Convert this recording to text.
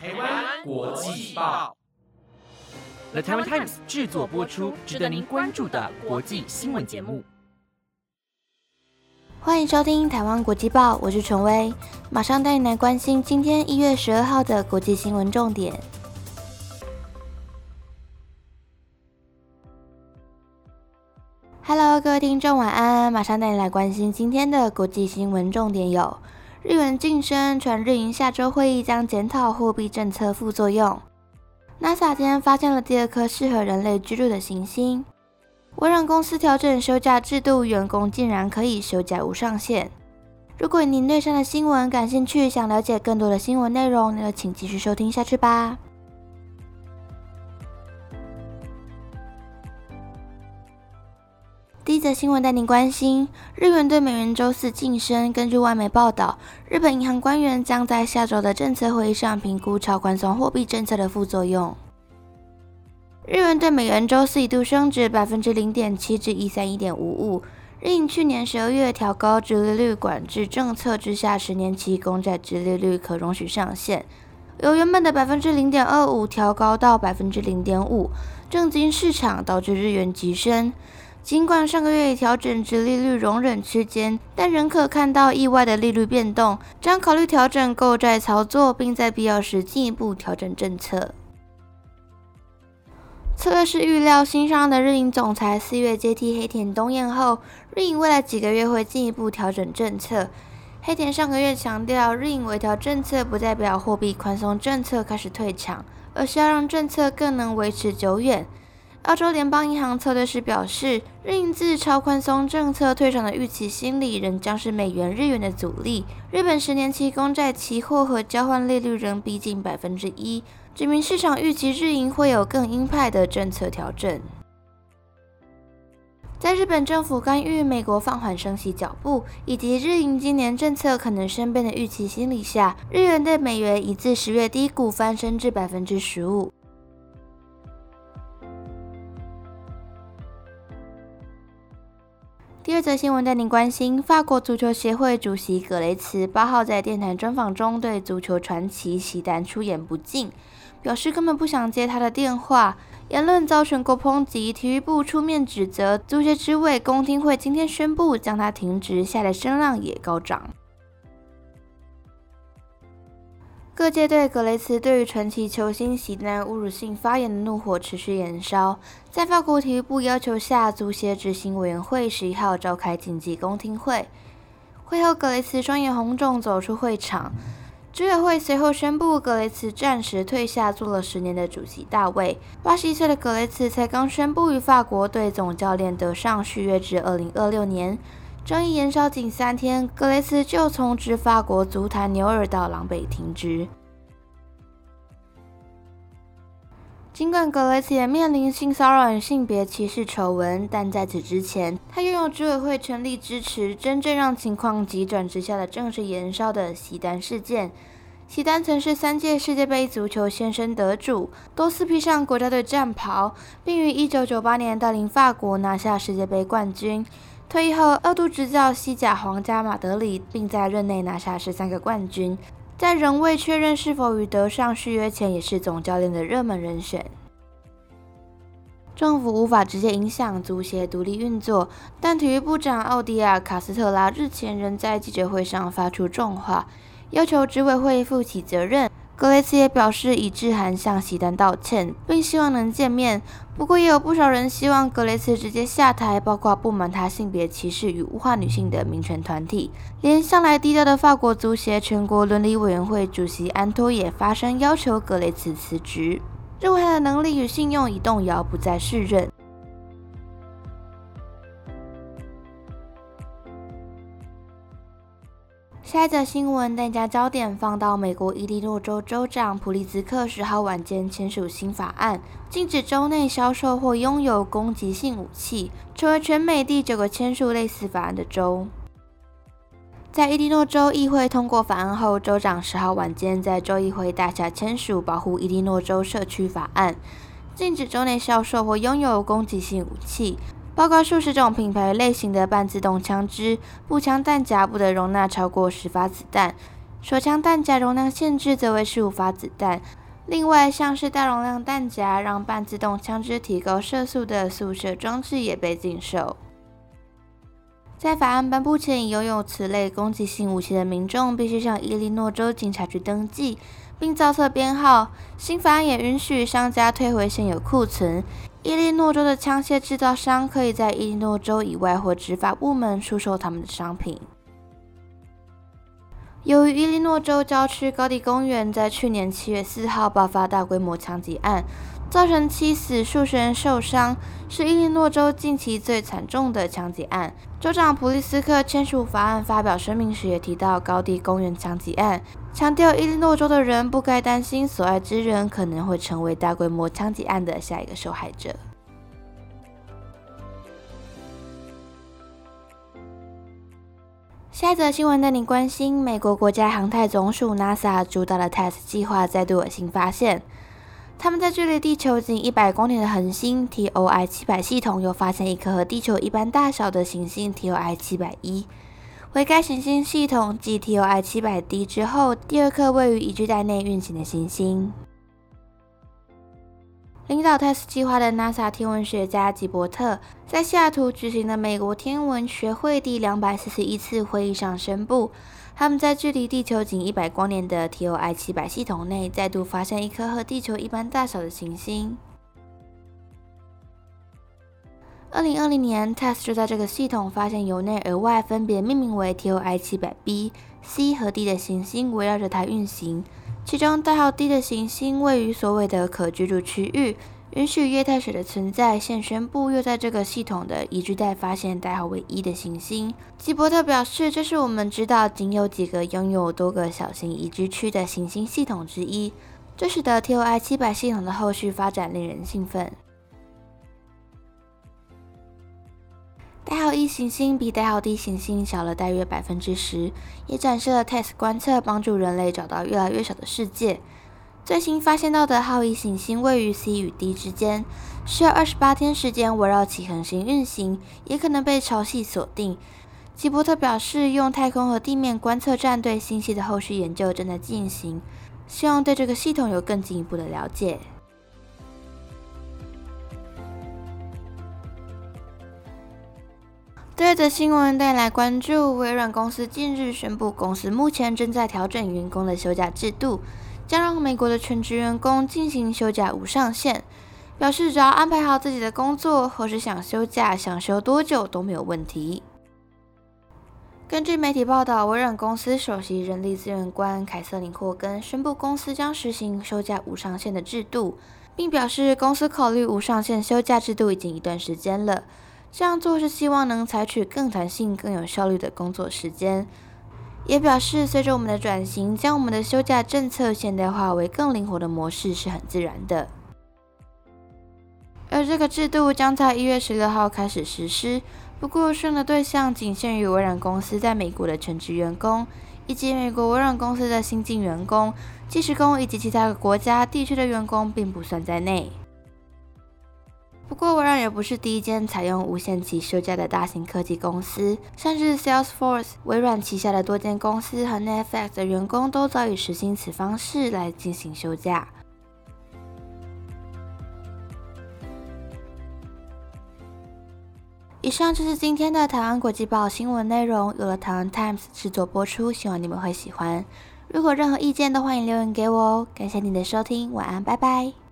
台湾国际报，The Taiwan Times 制作播出，值得您关注的国际新闻节目。欢迎收听《台湾国际报》，我是陈威，马上带你来关心今天一月十二号的国际新闻重点。Hello，各位听众，晚安！马上带你来关心今天的国际新闻重点有：日元晋升，传日银下周会议将检讨货币政策副作用；NASA 今天发现了第二颗适合人类居住的行星；微软公司调整休假制度，员工竟然可以休假无上限。如果您对上的新闻感兴趣，想了解更多的新闻内容，那就请继续收听下去吧。一则新闻带您关心：日元对美元周四晋升。根据外媒报道，日本银行官员将在下周的政策会议上评估超宽松货币政策的副作用。日元对美元周四一度升值百分之零点七至一三一点五五。日银去年十二月调高直利率管制政策之下，十年期公债直利率可容许上限由原本的百分之零点二五调高到百分之零点五，震惊市场，导致日元急升。尽管上个月已调整至利率容忍区间，但仍可看到意外的利率变动，将考虑调整购债操作，并在必要时进一步调整政策。策略师预料，新上任的日银总裁四月接替黑田东彦后，日银未来几个月会进一步调整政策。黑田上个月强调，日银微调政策不代表货币宽松政策开始退场，而是要让政策更能维持久远。澳洲联邦银行策略师表示，日银自超宽松政策退场的预期心理仍将是美元日元的阻力。日本十年期公债期货和交换利率仍逼近百分之一，指明市场预期日银会有更鹰派的政策调整。在日本政府干预美国放缓升息脚步，以及日银今年政策可能生变的预期心理下，日元对美元已自十月低谷翻身至百分之十五。第二则新闻带您关心：法国足球协会主席格雷茨八号在电台专访中对足球传奇席丹出言不敬，表示根本不想接他的电话，言论遭全国抨击。体育部出面指责，足协之位公听会今天宣布将他停职，下的声浪也高涨。各界对格雷茨对于传奇球星席丹侮辱性发言的怒火持续燃烧。在法国体育部要求下，足协执行委员会十一号召开紧急公听会。会后，格雷茨双眼红肿走出会场。执委会随后宣布，格雷茨暂时退下做了十年的主席大位。八十一岁的格雷茨才刚宣布与法国队总教练德尚续约至二零二六年。争议延烧仅三天，格雷斯就从执法国足坛牛耳到狼狈停职。尽管格雷斯也面临性骚扰与性别歧视丑闻，但在此之前，他拥有执委会全力支持。真正让情况急转直下的，正是延烧的席丹事件。席丹曾是三届世界杯足球先生得主，多次披上国家队战袍，并于1998年带领法国拿下世界杯冠军。退役后，二度执教西甲皇家马德里，并在任内拿下十三个冠军。在仍未确认是否与德尚续约前，也是总教练的热门人选。政府无法直接影响足协独立运作，但体育部长奥迪亚卡斯特拉日前仍在记者会上发出重话，要求执委会负起责任。格雷茨也表示已致函向席丹道歉，并希望能见面。不过，也有不少人希望格雷茨直接下台，包括不满他性别歧视与物化女性的民权团体，连向来低调的法国足协全国伦理委员会主席安托也发声要求格雷茨辞职，认为他的能力与信用已动摇，不再适任。下一则新闻，大家焦点放到美国伊利诺州州长普利兹克十号晚间签署新法案，禁止州内销售或拥有攻击性武器，成为全美第九个签署类似法案的州。在伊利诺州议会通过法案后，州长十号晚间在州议会大厦签署保护伊利诺州社区法案，禁止州内销售或拥有攻击性武器。包括数十种品牌类型的半自动枪支，步枪弹夹不得容纳超过十发子弹。手枪弹夹容量限制则为十五发子弹。另外，像是大容量弹夹、让半自动枪支提高射速的速射装置也被禁售。在法案颁布前，拥有此类攻击性武器的民众必须向伊利诺州警察局登记，并造册编号。新法案也允许商家退回现有库存。伊利诺州的枪械制造商可以在伊利诺州以外或执法部门出售他们的商品。由于伊利诺州郊区高地公园在去年七月四号爆发大规模枪击案，造成七死数十人受伤，是伊利诺州近期最惨重的枪击案。州长普利斯克签署法案发表声明时也提到高地公园枪击案，强调伊利诺州的人不该担心所爱之人可能会成为大规模枪击案的下一个受害者。下一则新闻带你关心：美国国家航太总署 NASA 主导的 TESS 计划再度有新发现。他们在距离地球仅一百光年的恒星 TOI 七百系统又发现一颗和地球一般大小的行星 TOI 七百一，为该行星系统继 TOI 七百 D 之后第二颗位于宜居带内运行的行星。领导 TESS 计划的 NASA 天文学家吉伯特在西雅图举行的美国天文学会第两百四十一次会议上宣布，他们在距离地球仅一百光年的 TOI 七百系统内再度发现一颗和地球一般大小的行星。二零二零年，TESS 就在这个系统发现由内而外分别命名为 TOI 七百 B、C 和 D 的行星围绕着它运行。其中代号 D 的行星位于所谓的可居住区域，允许液态水的存在。现宣布又在这个系统的宜居带发现代号为一的行星。吉伯特表示，这是我们知道仅有几个拥有多个小型宜居区的行星系统之一，这使得 TOI 七百系统的后续发展令人兴奋。代号一行星比代号 D 行星小了大约百分之十，也展示了 TESS 观测帮助人类找到越来越小的世界。最新发现到的号一行星位于 C 与 D 之间，需要二十八天时间围绕其恒星运行，也可能被潮汐锁定。吉伯特表示，用太空和地面观测站对星系的后续研究正在进行，希望对这个系统有更进一步的了解。第二则新闻带来关注：微软公司近日宣布，公司目前正在调整员工的休假制度，将让美国的全职员工进行休假无上限。表示只要安排好自己的工作，或是想休假想休多久都没有问题。根据媒体报道，微软公司首席人力资源官凯瑟琳霍根宣布，公司将实行休假无上限的制度，并表示公司考虑无上限休假制度已经一段时间了。这样做是希望能采取更弹性、更有效率的工作时间，也表示随着我们的转型，将我们的休假政策现代化为更灵活的模式是很自然的。而这个制度将在一月十六号开始实施，不过适用的对象仅限于微软公司在美国的全职员工，以及美国微软公司的新进员工、技师工以及其他国家地区的员工并不算在内。不过，微软也不是第一间采用无限期休假的大型科技公司，像是 Salesforce、微软旗下的多间公司和 Netflix 的员工都早已实行此方式来进行休假。以上就是今天的台湾国际报新闻内容，由了台湾 Times 制作播出，希望你们会喜欢。如果任何意见，都欢迎留言给我哦。感谢你的收听，晚安，拜拜。